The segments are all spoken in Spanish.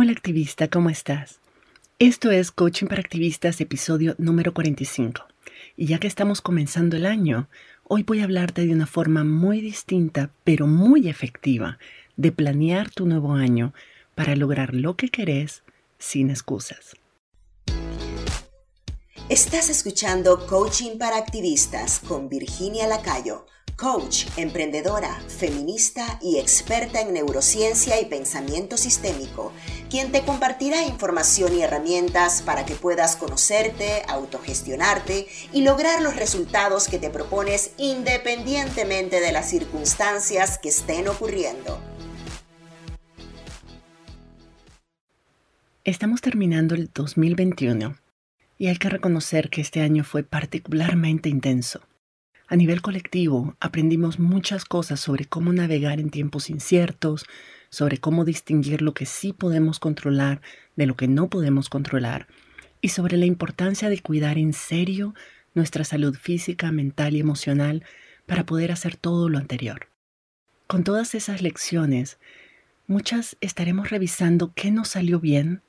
Hola activista, ¿cómo estás? Esto es Coaching para Activistas, episodio número 45. Y ya que estamos comenzando el año, hoy voy a hablarte de una forma muy distinta, pero muy efectiva, de planear tu nuevo año para lograr lo que querés sin excusas. Estás escuchando Coaching para Activistas con Virginia Lacayo coach, emprendedora, feminista y experta en neurociencia y pensamiento sistémico, quien te compartirá información y herramientas para que puedas conocerte, autogestionarte y lograr los resultados que te propones independientemente de las circunstancias que estén ocurriendo. Estamos terminando el 2021 y hay que reconocer que este año fue particularmente intenso. A nivel colectivo, aprendimos muchas cosas sobre cómo navegar en tiempos inciertos, sobre cómo distinguir lo que sí podemos controlar de lo que no podemos controlar, y sobre la importancia de cuidar en serio nuestra salud física, mental y emocional para poder hacer todo lo anterior. Con todas esas lecciones, muchas estaremos revisando qué nos salió bien,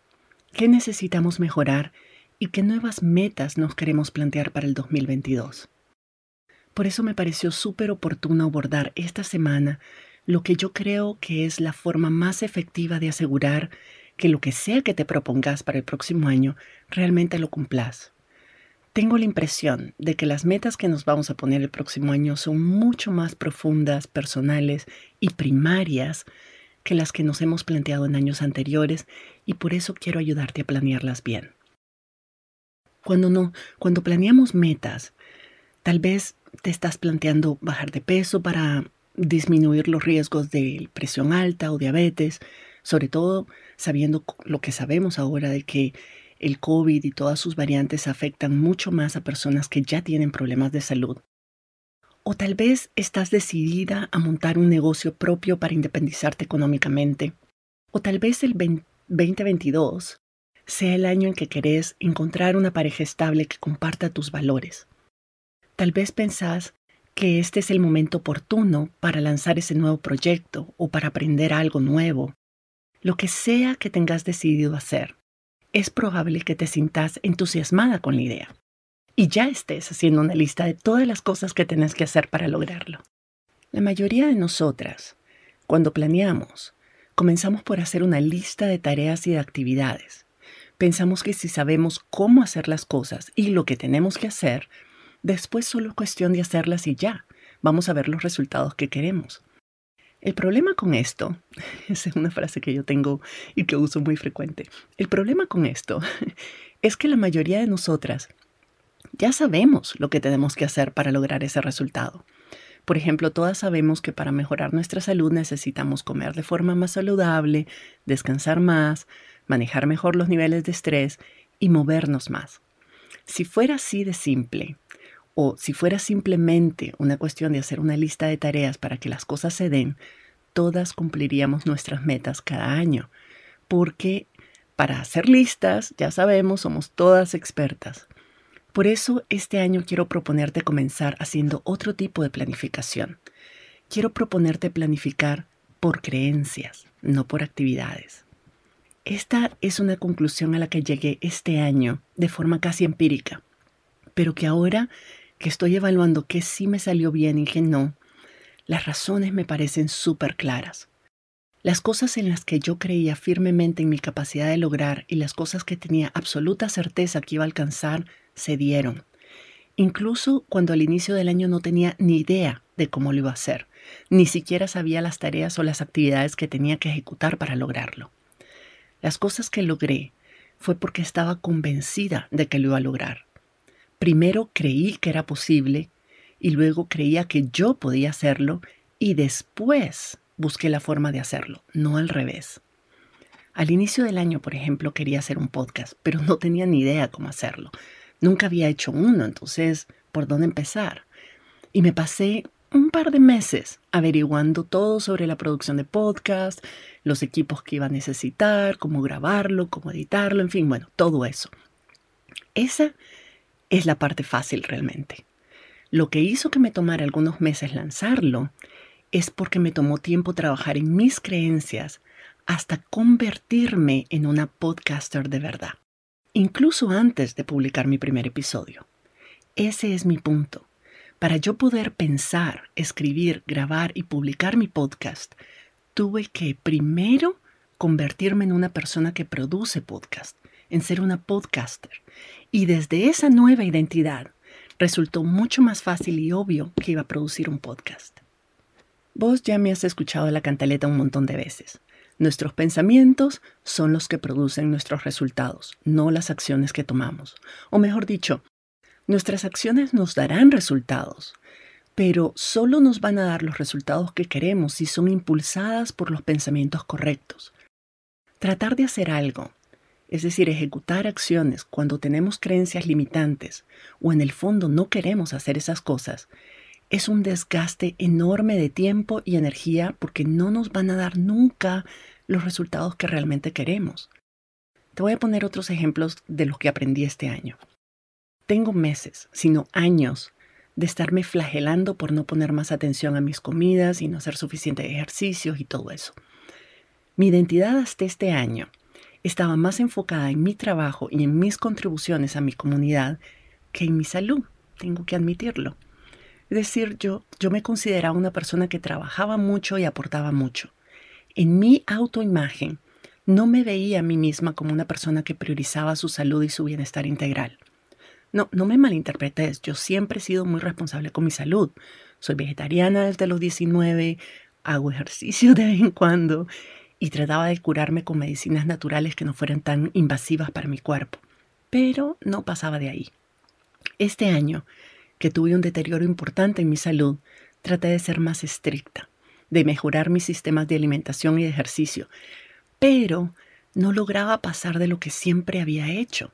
qué necesitamos mejorar y qué nuevas metas nos queremos plantear para el 2022. Por eso me pareció súper oportuno abordar esta semana lo que yo creo que es la forma más efectiva de asegurar que lo que sea que te propongas para el próximo año realmente lo cumplas. Tengo la impresión de que las metas que nos vamos a poner el próximo año son mucho más profundas, personales y primarias que las que nos hemos planteado en años anteriores y por eso quiero ayudarte a planearlas bien. Cuando no, cuando planeamos metas, tal vez te estás planteando bajar de peso para disminuir los riesgos de presión alta o diabetes, sobre todo sabiendo lo que sabemos ahora de que el COVID y todas sus variantes afectan mucho más a personas que ya tienen problemas de salud. O tal vez estás decidida a montar un negocio propio para independizarte económicamente. O tal vez el 2022 sea el año en que querés encontrar una pareja estable que comparta tus valores. Tal vez pensás que este es el momento oportuno para lanzar ese nuevo proyecto o para aprender algo nuevo. Lo que sea que tengas decidido hacer, es probable que te sintas entusiasmada con la idea y ya estés haciendo una lista de todas las cosas que tenés que hacer para lograrlo. La mayoría de nosotras, cuando planeamos, comenzamos por hacer una lista de tareas y de actividades. Pensamos que si sabemos cómo hacer las cosas y lo que tenemos que hacer, Después solo es cuestión de hacerlas y ya. Vamos a ver los resultados que queremos. El problema con esto, esa es una frase que yo tengo y que uso muy frecuente, el problema con esto es que la mayoría de nosotras ya sabemos lo que tenemos que hacer para lograr ese resultado. Por ejemplo, todas sabemos que para mejorar nuestra salud necesitamos comer de forma más saludable, descansar más, manejar mejor los niveles de estrés y movernos más. Si fuera así de simple, o si fuera simplemente una cuestión de hacer una lista de tareas para que las cosas se den, todas cumpliríamos nuestras metas cada año. Porque para hacer listas, ya sabemos, somos todas expertas. Por eso este año quiero proponerte comenzar haciendo otro tipo de planificación. Quiero proponerte planificar por creencias, no por actividades. Esta es una conclusión a la que llegué este año de forma casi empírica, pero que ahora que estoy evaluando qué sí me salió bien y qué no, las razones me parecen súper claras. Las cosas en las que yo creía firmemente en mi capacidad de lograr y las cosas que tenía absoluta certeza que iba a alcanzar se dieron. Incluso cuando al inicio del año no tenía ni idea de cómo lo iba a hacer, ni siquiera sabía las tareas o las actividades que tenía que ejecutar para lograrlo. Las cosas que logré fue porque estaba convencida de que lo iba a lograr. Primero creí que era posible y luego creía que yo podía hacerlo y después busqué la forma de hacerlo, no al revés. Al inicio del año, por ejemplo, quería hacer un podcast, pero no tenía ni idea cómo hacerlo. Nunca había hecho uno, entonces, ¿por dónde empezar? Y me pasé un par de meses averiguando todo sobre la producción de podcast, los equipos que iba a necesitar, cómo grabarlo, cómo editarlo, en fin, bueno, todo eso. Esa es la parte fácil realmente. Lo que hizo que me tomara algunos meses lanzarlo es porque me tomó tiempo trabajar en mis creencias hasta convertirme en una podcaster de verdad, incluso antes de publicar mi primer episodio. Ese es mi punto. Para yo poder pensar, escribir, grabar y publicar mi podcast, tuve que primero convertirme en una persona que produce podcast, en ser una podcaster. Y desde esa nueva identidad resultó mucho más fácil y obvio que iba a producir un podcast. Vos ya me has escuchado la cantaleta un montón de veces. Nuestros pensamientos son los que producen nuestros resultados, no las acciones que tomamos. O mejor dicho, nuestras acciones nos darán resultados, pero solo nos van a dar los resultados que queremos si son impulsadas por los pensamientos correctos. Tratar de hacer algo, es decir, ejecutar acciones cuando tenemos creencias limitantes o en el fondo no queremos hacer esas cosas, es un desgaste enorme de tiempo y energía porque no nos van a dar nunca los resultados que realmente queremos. Te voy a poner otros ejemplos de lo que aprendí este año. Tengo meses, sino años, de estarme flagelando por no poner más atención a mis comidas y no hacer suficientes ejercicios y todo eso. Mi identidad hasta este año estaba más enfocada en mi trabajo y en mis contribuciones a mi comunidad que en mi salud, tengo que admitirlo. Es decir, yo, yo me consideraba una persona que trabajaba mucho y aportaba mucho. En mi autoimagen no me veía a mí misma como una persona que priorizaba su salud y su bienestar integral. No, no me malinterpretes, yo siempre he sido muy responsable con mi salud. Soy vegetariana desde los 19, hago ejercicio de vez en cuando y trataba de curarme con medicinas naturales que no fueran tan invasivas para mi cuerpo. Pero no pasaba de ahí. Este año que tuve un deterioro importante en mi salud, traté de ser más estricta, de mejorar mis sistemas de alimentación y de ejercicio, pero no lograba pasar de lo que siempre había hecho.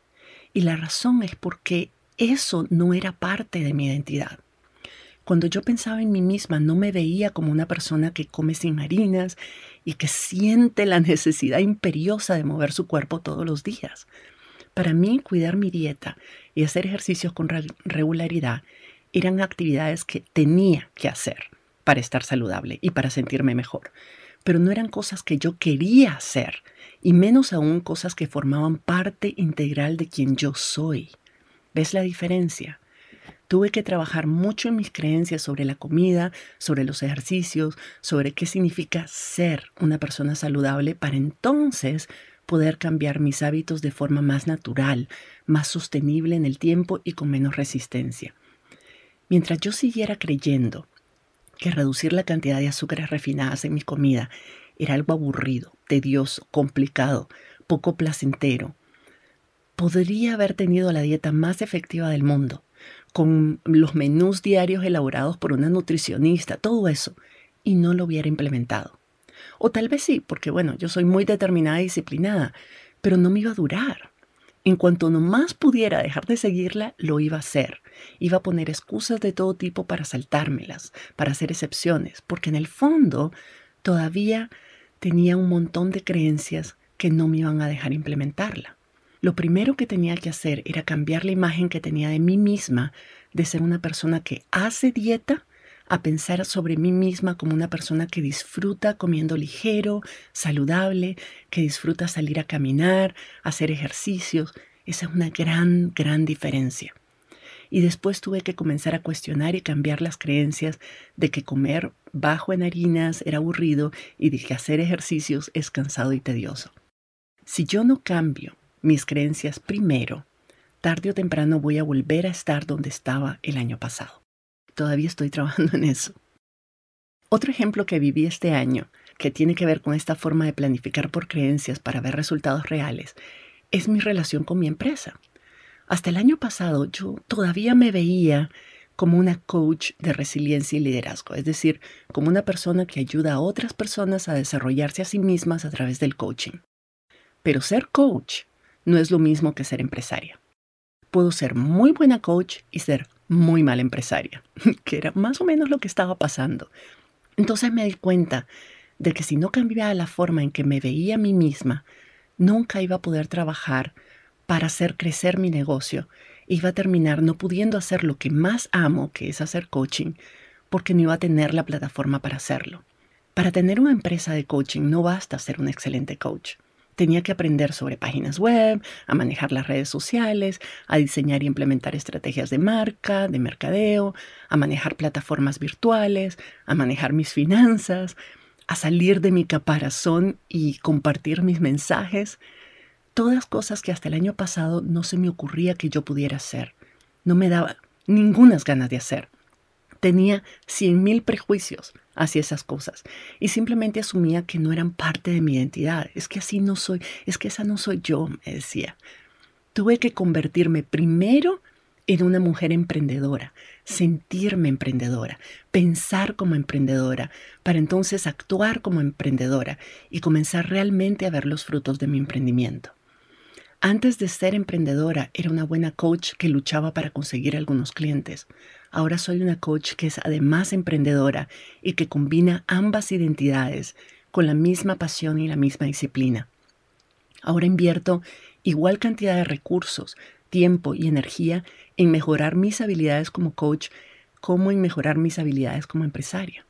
Y la razón es porque eso no era parte de mi identidad. Cuando yo pensaba en mí misma, no me veía como una persona que come sin harinas y que siente la necesidad imperiosa de mover su cuerpo todos los días. Para mí, cuidar mi dieta y hacer ejercicios con regularidad eran actividades que tenía que hacer para estar saludable y para sentirme mejor. Pero no eran cosas que yo quería hacer, y menos aún cosas que formaban parte integral de quien yo soy. ¿Ves la diferencia? Tuve que trabajar mucho en mis creencias sobre la comida, sobre los ejercicios, sobre qué significa ser una persona saludable para entonces poder cambiar mis hábitos de forma más natural, más sostenible en el tiempo y con menos resistencia. Mientras yo siguiera creyendo que reducir la cantidad de azúcares refinadas en mi comida era algo aburrido, tedioso, complicado, poco placentero, podría haber tenido la dieta más efectiva del mundo, con los menús diarios elaborados por una nutricionista, todo eso, y no lo hubiera implementado. O tal vez sí, porque bueno, yo soy muy determinada y disciplinada, pero no me iba a durar. En cuanto nomás pudiera dejar de seguirla, lo iba a hacer. Iba a poner excusas de todo tipo para saltármelas, para hacer excepciones, porque en el fondo todavía tenía un montón de creencias que no me iban a dejar implementarla. Lo primero que tenía que hacer era cambiar la imagen que tenía de mí misma de ser una persona que hace dieta a pensar sobre mí misma como una persona que disfruta comiendo ligero, saludable, que disfruta salir a caminar, hacer ejercicios. Esa es una gran, gran diferencia. Y después tuve que comenzar a cuestionar y cambiar las creencias de que comer bajo en harinas era aburrido y de que hacer ejercicios es cansado y tedioso. Si yo no cambio mis creencias primero, tarde o temprano voy a volver a estar donde estaba el año pasado todavía estoy trabajando en eso. Otro ejemplo que viví este año, que tiene que ver con esta forma de planificar por creencias para ver resultados reales, es mi relación con mi empresa. Hasta el año pasado yo todavía me veía como una coach de resiliencia y liderazgo, es decir, como una persona que ayuda a otras personas a desarrollarse a sí mismas a través del coaching. Pero ser coach no es lo mismo que ser empresaria. Puedo ser muy buena coach y ser muy mala empresaria, que era más o menos lo que estaba pasando. Entonces me di cuenta de que si no cambiaba la forma en que me veía a mí misma, nunca iba a poder trabajar para hacer crecer mi negocio. Iba a terminar no pudiendo hacer lo que más amo, que es hacer coaching, porque no iba a tener la plataforma para hacerlo. Para tener una empresa de coaching no basta ser un excelente coach. Tenía que aprender sobre páginas web, a manejar las redes sociales, a diseñar y implementar estrategias de marca, de mercadeo, a manejar plataformas virtuales, a manejar mis finanzas, a salir de mi caparazón y compartir mis mensajes. Todas cosas que hasta el año pasado no se me ocurría que yo pudiera hacer. No me daba ninguna ganas de hacer. Tenía cien mil prejuicios hacia esas cosas y simplemente asumía que no eran parte de mi identidad. Es que así no soy, es que esa no soy yo, me decía. Tuve que convertirme primero en una mujer emprendedora, sentirme emprendedora, pensar como emprendedora, para entonces actuar como emprendedora y comenzar realmente a ver los frutos de mi emprendimiento. Antes de ser emprendedora era una buena coach que luchaba para conseguir algunos clientes. Ahora soy una coach que es además emprendedora y que combina ambas identidades con la misma pasión y la misma disciplina. Ahora invierto igual cantidad de recursos, tiempo y energía en mejorar mis habilidades como coach como en mejorar mis habilidades como empresaria.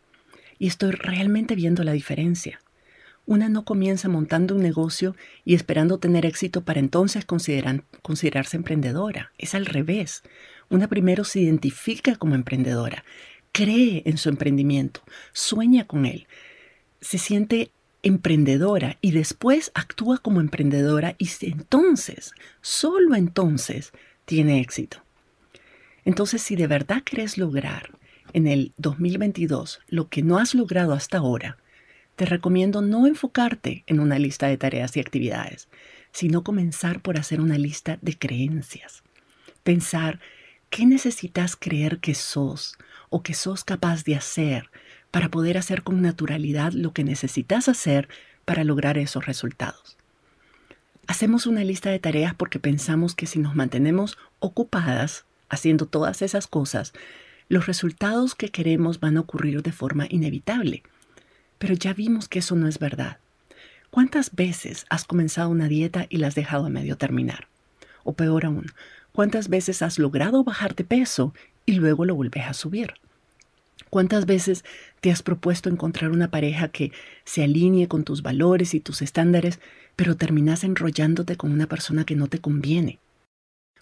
Y estoy realmente viendo la diferencia. Una no comienza montando un negocio y esperando tener éxito para entonces considerarse emprendedora. Es al revés. Una primero se identifica como emprendedora, cree en su emprendimiento, sueña con él, se siente emprendedora y después actúa como emprendedora y entonces, solo entonces, tiene éxito. Entonces, si de verdad querés lograr en el 2022 lo que no has logrado hasta ahora, te recomiendo no enfocarte en una lista de tareas y actividades, sino comenzar por hacer una lista de creencias. Pensar qué necesitas creer que sos o que sos capaz de hacer para poder hacer con naturalidad lo que necesitas hacer para lograr esos resultados. Hacemos una lista de tareas porque pensamos que si nos mantenemos ocupadas haciendo todas esas cosas, los resultados que queremos van a ocurrir de forma inevitable pero ya vimos que eso no es verdad. ¿Cuántas veces has comenzado una dieta y la has dejado a medio terminar? O peor aún, ¿cuántas veces has logrado bajar de peso y luego lo vuelves a subir? ¿Cuántas veces te has propuesto encontrar una pareja que se alinee con tus valores y tus estándares, pero terminas enrollándote con una persona que no te conviene?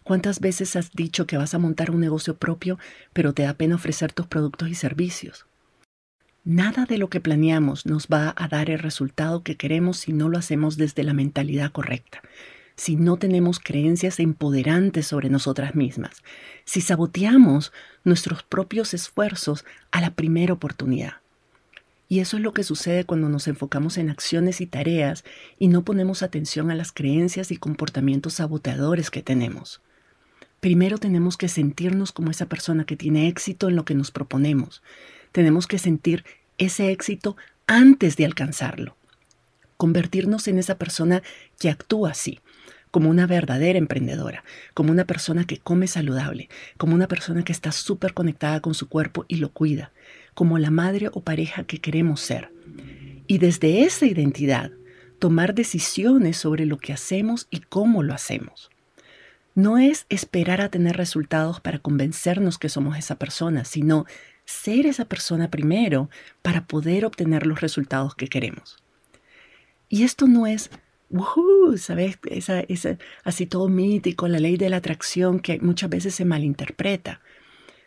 ¿Cuántas veces has dicho que vas a montar un negocio propio, pero te da pena ofrecer tus productos y servicios? Nada de lo que planeamos nos va a dar el resultado que queremos si no lo hacemos desde la mentalidad correcta, si no tenemos creencias empoderantes sobre nosotras mismas, si saboteamos nuestros propios esfuerzos a la primera oportunidad. Y eso es lo que sucede cuando nos enfocamos en acciones y tareas y no ponemos atención a las creencias y comportamientos saboteadores que tenemos. Primero tenemos que sentirnos como esa persona que tiene éxito en lo que nos proponemos tenemos que sentir ese éxito antes de alcanzarlo. Convertirnos en esa persona que actúa así, como una verdadera emprendedora, como una persona que come saludable, como una persona que está súper conectada con su cuerpo y lo cuida, como la madre o pareja que queremos ser. Y desde esa identidad, tomar decisiones sobre lo que hacemos y cómo lo hacemos. No es esperar a tener resultados para convencernos que somos esa persona, sino ser esa persona primero para poder obtener los resultados que queremos. Y esto no es, ¿sabes? Esa, así todo mítico, la ley de la atracción que muchas veces se malinterpreta,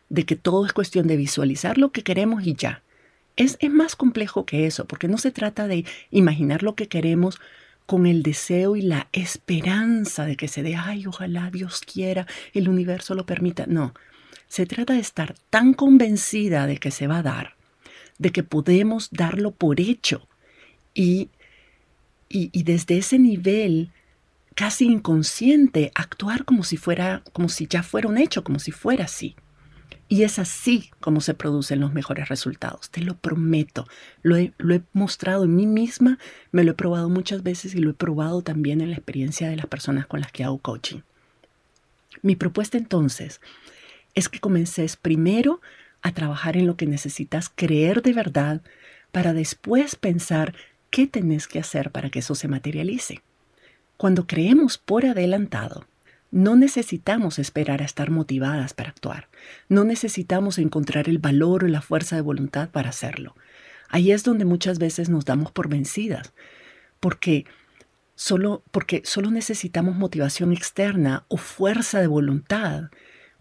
de que todo es cuestión de visualizar lo que queremos y ya. Es, es más complejo que eso, porque no se trata de imaginar lo que queremos con el deseo y la esperanza de que se dé, ay, ojalá Dios quiera, el universo lo permita. No, se trata de estar tan convencida de que se va a dar, de que podemos darlo por hecho y, y, desde ese nivel casi inconsciente actuar como si fuera, como si ya fuera un hecho, como si fuera así. Y es así como se producen los mejores resultados, te lo prometo. Lo he, lo he, mostrado en mí misma, me lo he probado muchas veces y lo he probado también en la experiencia de las personas con las que hago coaching. Mi propuesta entonces es que comences primero a trabajar en lo que necesitas creer de verdad para después pensar qué tenés que hacer para que eso se materialice. Cuando creemos por adelantado, no necesitamos esperar a estar motivadas para actuar. No necesitamos encontrar el valor o la fuerza de voluntad para hacerlo. Ahí es donde muchas veces nos damos por vencidas, porque solo, porque solo necesitamos motivación externa o fuerza de voluntad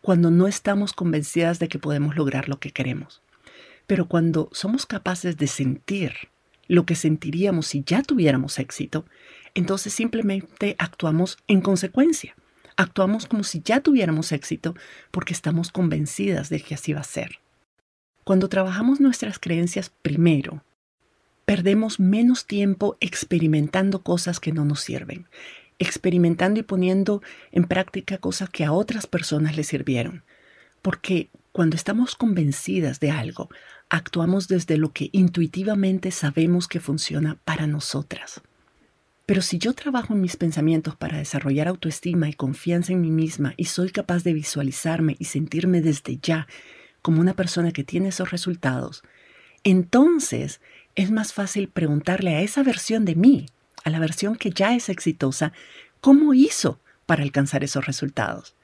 cuando no estamos convencidas de que podemos lograr lo que queremos. Pero cuando somos capaces de sentir lo que sentiríamos si ya tuviéramos éxito, entonces simplemente actuamos en consecuencia. Actuamos como si ya tuviéramos éxito porque estamos convencidas de que así va a ser. Cuando trabajamos nuestras creencias primero, perdemos menos tiempo experimentando cosas que no nos sirven, experimentando y poniendo en práctica cosas que a otras personas les sirvieron. Porque cuando estamos convencidas de algo, actuamos desde lo que intuitivamente sabemos que funciona para nosotras. Pero si yo trabajo en mis pensamientos para desarrollar autoestima y confianza en mí misma y soy capaz de visualizarme y sentirme desde ya como una persona que tiene esos resultados, entonces es más fácil preguntarle a esa versión de mí, a la versión que ya es exitosa, cómo hizo para alcanzar esos resultados.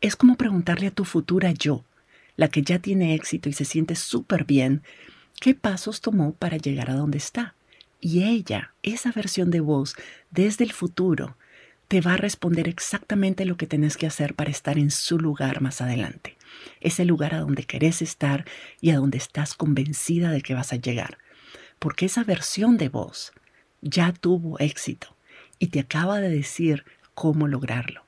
Es como preguntarle a tu futura yo, la que ya tiene éxito y se siente súper bien, qué pasos tomó para llegar a donde está. Y ella, esa versión de vos, desde el futuro, te va a responder exactamente lo que tenés que hacer para estar en su lugar más adelante. Ese lugar a donde querés estar y a donde estás convencida de que vas a llegar porque esa versión de vos ya tuvo éxito y te acaba de decir cómo lograrlo.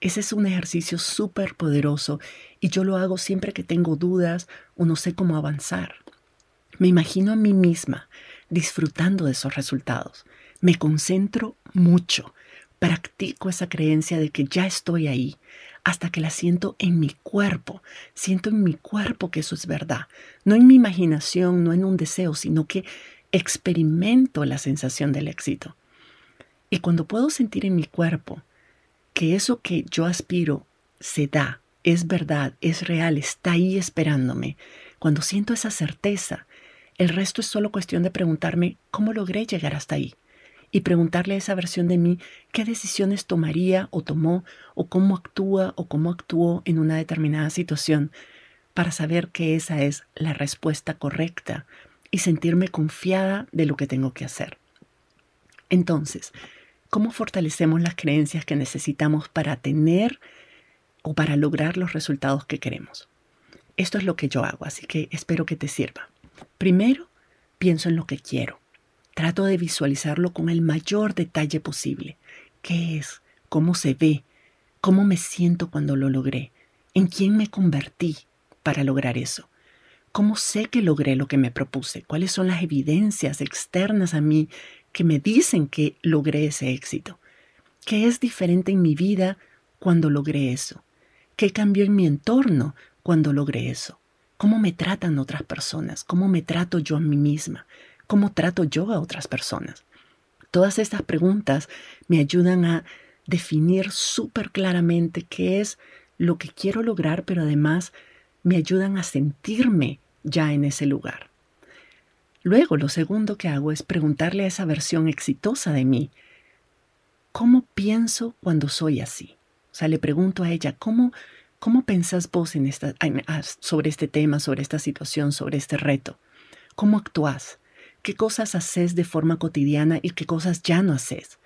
Ese es un ejercicio súper poderoso y yo lo hago siempre que tengo dudas o no sé cómo avanzar. Me imagino a mí misma disfrutando de esos resultados. Me concentro mucho. Practico esa creencia de que ya estoy ahí hasta que la siento en mi cuerpo. Siento en mi cuerpo que eso es verdad. No en mi imaginación, no en un deseo, sino que experimento la sensación del éxito. Y cuando puedo sentir en mi cuerpo que eso que yo aspiro se da, es verdad, es real, está ahí esperándome, cuando siento esa certeza, el resto es solo cuestión de preguntarme cómo logré llegar hasta ahí y preguntarle a esa versión de mí qué decisiones tomaría o tomó o cómo actúa o cómo actuó en una determinada situación para saber que esa es la respuesta correcta y sentirme confiada de lo que tengo que hacer. Entonces, ¿cómo fortalecemos las creencias que necesitamos para tener o para lograr los resultados que queremos? Esto es lo que yo hago, así que espero que te sirva. Primero, pienso en lo que quiero. Trato de visualizarlo con el mayor detalle posible. ¿Qué es? ¿Cómo se ve? ¿Cómo me siento cuando lo logré? ¿En quién me convertí para lograr eso? ¿Cómo sé que logré lo que me propuse? ¿Cuáles son las evidencias externas a mí que me dicen que logré ese éxito? ¿Qué es diferente en mi vida cuando logré eso? ¿Qué cambió en mi entorno cuando logré eso? ¿Cómo me tratan otras personas? ¿Cómo me trato yo a mí misma? ¿Cómo trato yo a otras personas? Todas estas preguntas me ayudan a definir súper claramente qué es lo que quiero lograr, pero además me ayudan a sentirme ya en ese lugar. Luego, lo segundo que hago es preguntarle a esa versión exitosa de mí, ¿cómo pienso cuando soy así? O sea, le pregunto a ella, ¿cómo, cómo pensás vos esta, sobre este tema, sobre esta situación, sobre este reto? ¿Cómo actúas? qué cosas haces de forma cotidiana y qué cosas ya no haces.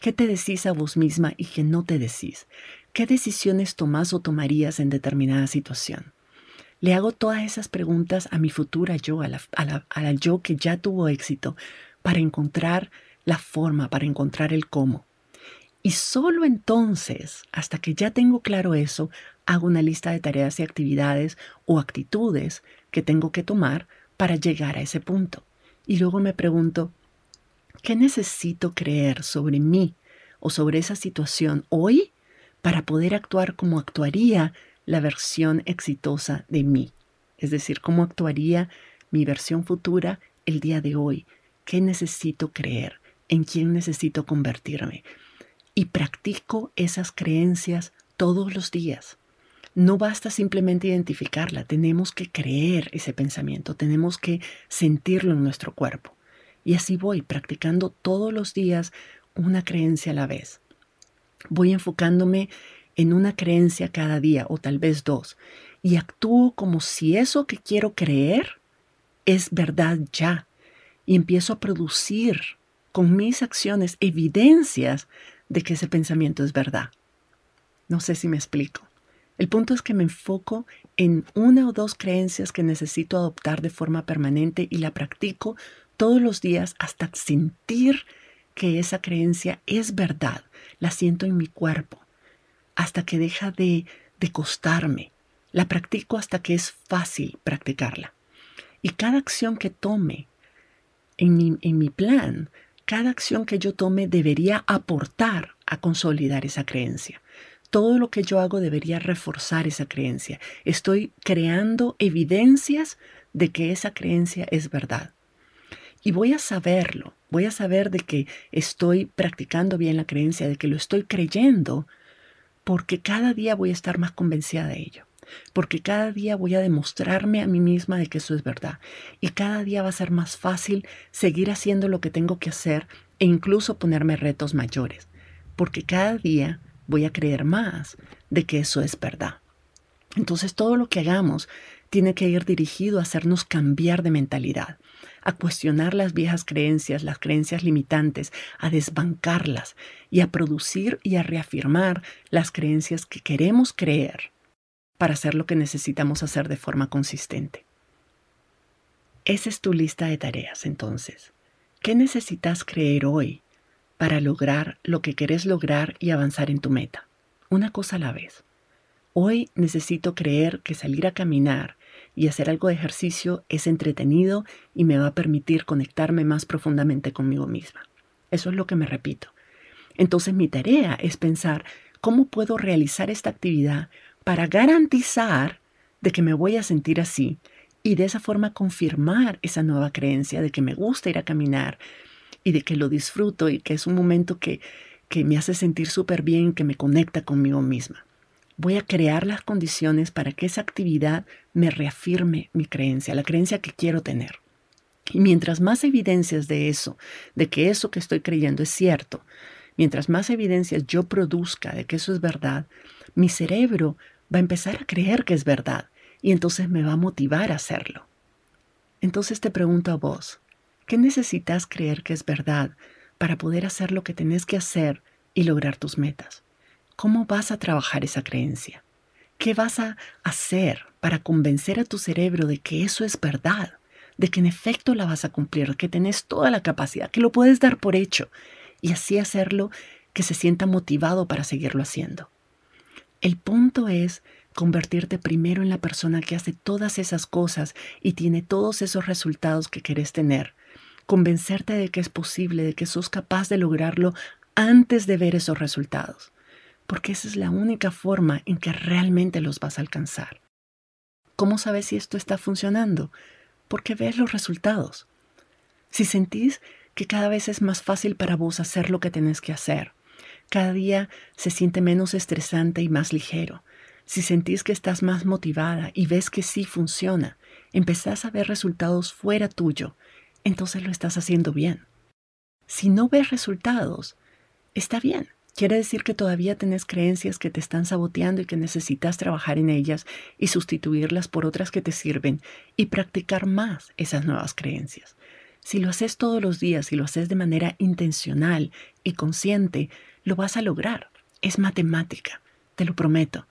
¿Qué te decís a vos misma y qué no te decís? ¿Qué decisiones tomás o tomarías en determinada situación? Le hago todas esas preguntas a mi futura yo, a la, yo que ya tuvo éxito, para encontrar la forma, para encontrar el cómo. Y solo entonces, hasta que ya tengo claro eso, hago una lista de tareas y actividades o actitudes que tengo que tomar para llegar a ese punto. Y luego me pregunto, ¿qué necesito creer sobre mí o sobre esa situación hoy para poder actuar como actuaría la versión exitosa de mí? Es decir, ¿cómo actuaría mi versión futura el día de hoy? ¿Qué necesito creer? ¿En quién necesito convertirme? Y practico esas creencias todos los días. No basta simplemente identificarla, tenemos que creer ese pensamiento, tenemos que sentirlo en nuestro cuerpo. Y así voy, practicando todos los días una creencia a la vez. Voy enfocándome en una creencia cada día o tal vez dos y actúo como si eso que quiero creer es verdad ya, y empiezo a producir con mis acciones evidencias de que ese pensamiento es verdad. No sé si me explico. El punto es que me enfoco en una o dos creencias que necesito adoptar de forma permanente y la practico todos los días hasta sentir que esa creencia es verdad. La siento en mi cuerpo, hasta que deja de, de costarme. La practico hasta que es fácil practicarla. Y cada acción que tome en mi, en mi plan, cada acción que yo tome debería aportar a consolidar esa creencia. Todo lo que yo hago debería reforzar esa creencia. Estoy creando evidencias de que esa creencia es verdad. Y voy a saberlo, voy a saber de que estoy practicando bien la creencia, de que lo estoy creyendo, porque cada día voy a estar más convencida de ello, porque cada día voy a demostrarme a mí misma de que eso es verdad, y cada día va a ser más fácil seguir haciendo lo que tengo que hacer e incluso ponerme retos mayores, porque cada día voy a creer más de que eso es verdad. Entonces todo lo que hagamos tiene que ir dirigido a hacernos cambiar de mentalidad, a cuestionar las viejas creencias, las creencias limitantes, a desbancarlas y a producir y a reafirmar las creencias que queremos creer para hacer lo que necesitamos hacer de forma consistente. Esa es tu lista de tareas entonces. ¿Qué necesitas creer hoy para lograr lo que querés lograr y avanzar en tu meta? Una cosa a la vez. Hoy necesito creer que salir a caminar y hacer algo de ejercicio es entretenido y me va a permitir conectarme más profundamente conmigo misma. Eso es lo que me repito. Entonces mi tarea es pensar cómo puedo realizar esta actividad para garantizar de que me voy a sentir así y de esa forma confirmar esa nueva creencia de que me gusta ir a caminar y de que lo disfruto y que es un momento que, que me hace sentir súper bien, que me conecta conmigo misma voy a crear las condiciones para que esa actividad me reafirme mi creencia, la creencia que quiero tener. Y mientras más evidencias de eso, de que eso que estoy creyendo es cierto, mientras más evidencias yo produzca de que eso es verdad, mi cerebro va a empezar a creer que es verdad y entonces me va a motivar a hacerlo. Entonces te pregunto a vos, ¿qué necesitas creer que es verdad para poder hacer lo que tenés que hacer y lograr tus metas? ¿Cómo vas a trabajar esa creencia? ¿Qué vas a hacer para convencer a tu cerebro de que eso es verdad? De que en efecto la vas a cumplir, que tenés toda la capacidad, que lo puedes dar por hecho y así hacerlo que se sienta motivado para seguirlo haciendo. El punto es convertirte primero en la persona que hace todas esas cosas y tiene todos esos resultados que querés tener. Convencerte de que es posible, de que sos capaz de lograrlo antes de ver esos resultados porque esa es la única forma en que realmente los vas a alcanzar. ¿Cómo sabes si esto está funcionando? Porque ves los resultados. Si sentís que cada vez es más fácil para vos hacer lo que tenés que hacer, cada día se siente menos estresante y más ligero, si sentís que estás más motivada y ves que sí funciona, empezás a ver resultados fuera tuyo, entonces lo estás haciendo bien. Si no ves resultados, está bien, Quiere decir que todavía tenés creencias que te están saboteando y que necesitas trabajar en ellas y sustituirlas por otras que te sirven y practicar más esas nuevas creencias. Si lo haces todos los días y lo haces de manera intencional y consciente, lo vas a lograr. Es matemática, te lo prometo.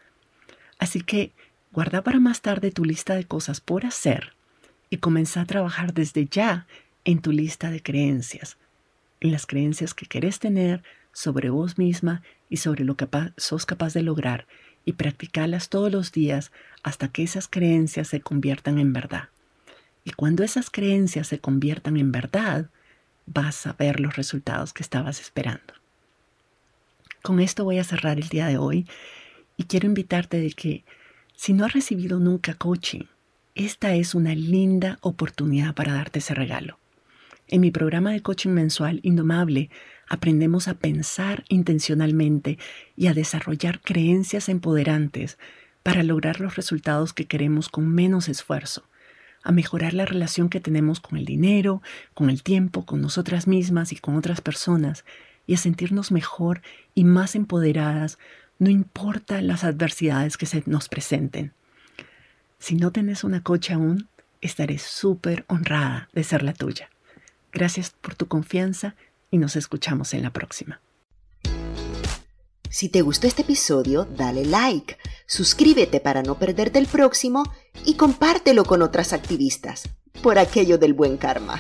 Así que guarda para más tarde tu lista de cosas por hacer y comienza a trabajar desde ya en tu lista de creencias, en las creencias que querés tener, sobre vos misma y sobre lo que sos capaz de lograr y practicarlas todos los días hasta que esas creencias se conviertan en verdad. Y cuando esas creencias se conviertan en verdad, vas a ver los resultados que estabas esperando. Con esto voy a cerrar el día de hoy y quiero invitarte de que si no has recibido nunca coaching, esta es una linda oportunidad para darte ese regalo. En mi programa de coaching mensual Indomable aprendemos a pensar intencionalmente y a desarrollar creencias empoderantes para lograr los resultados que queremos con menos esfuerzo, a mejorar la relación que tenemos con el dinero, con el tiempo, con nosotras mismas y con otras personas, y a sentirnos mejor y más empoderadas, no importa las adversidades que se nos presenten. Si no tenés una coche aún, estaré súper honrada de ser la tuya. Gracias por tu confianza y nos escuchamos en la próxima. Si te gustó este episodio, dale like, suscríbete para no perderte el próximo y compártelo con otras activistas, por aquello del buen karma.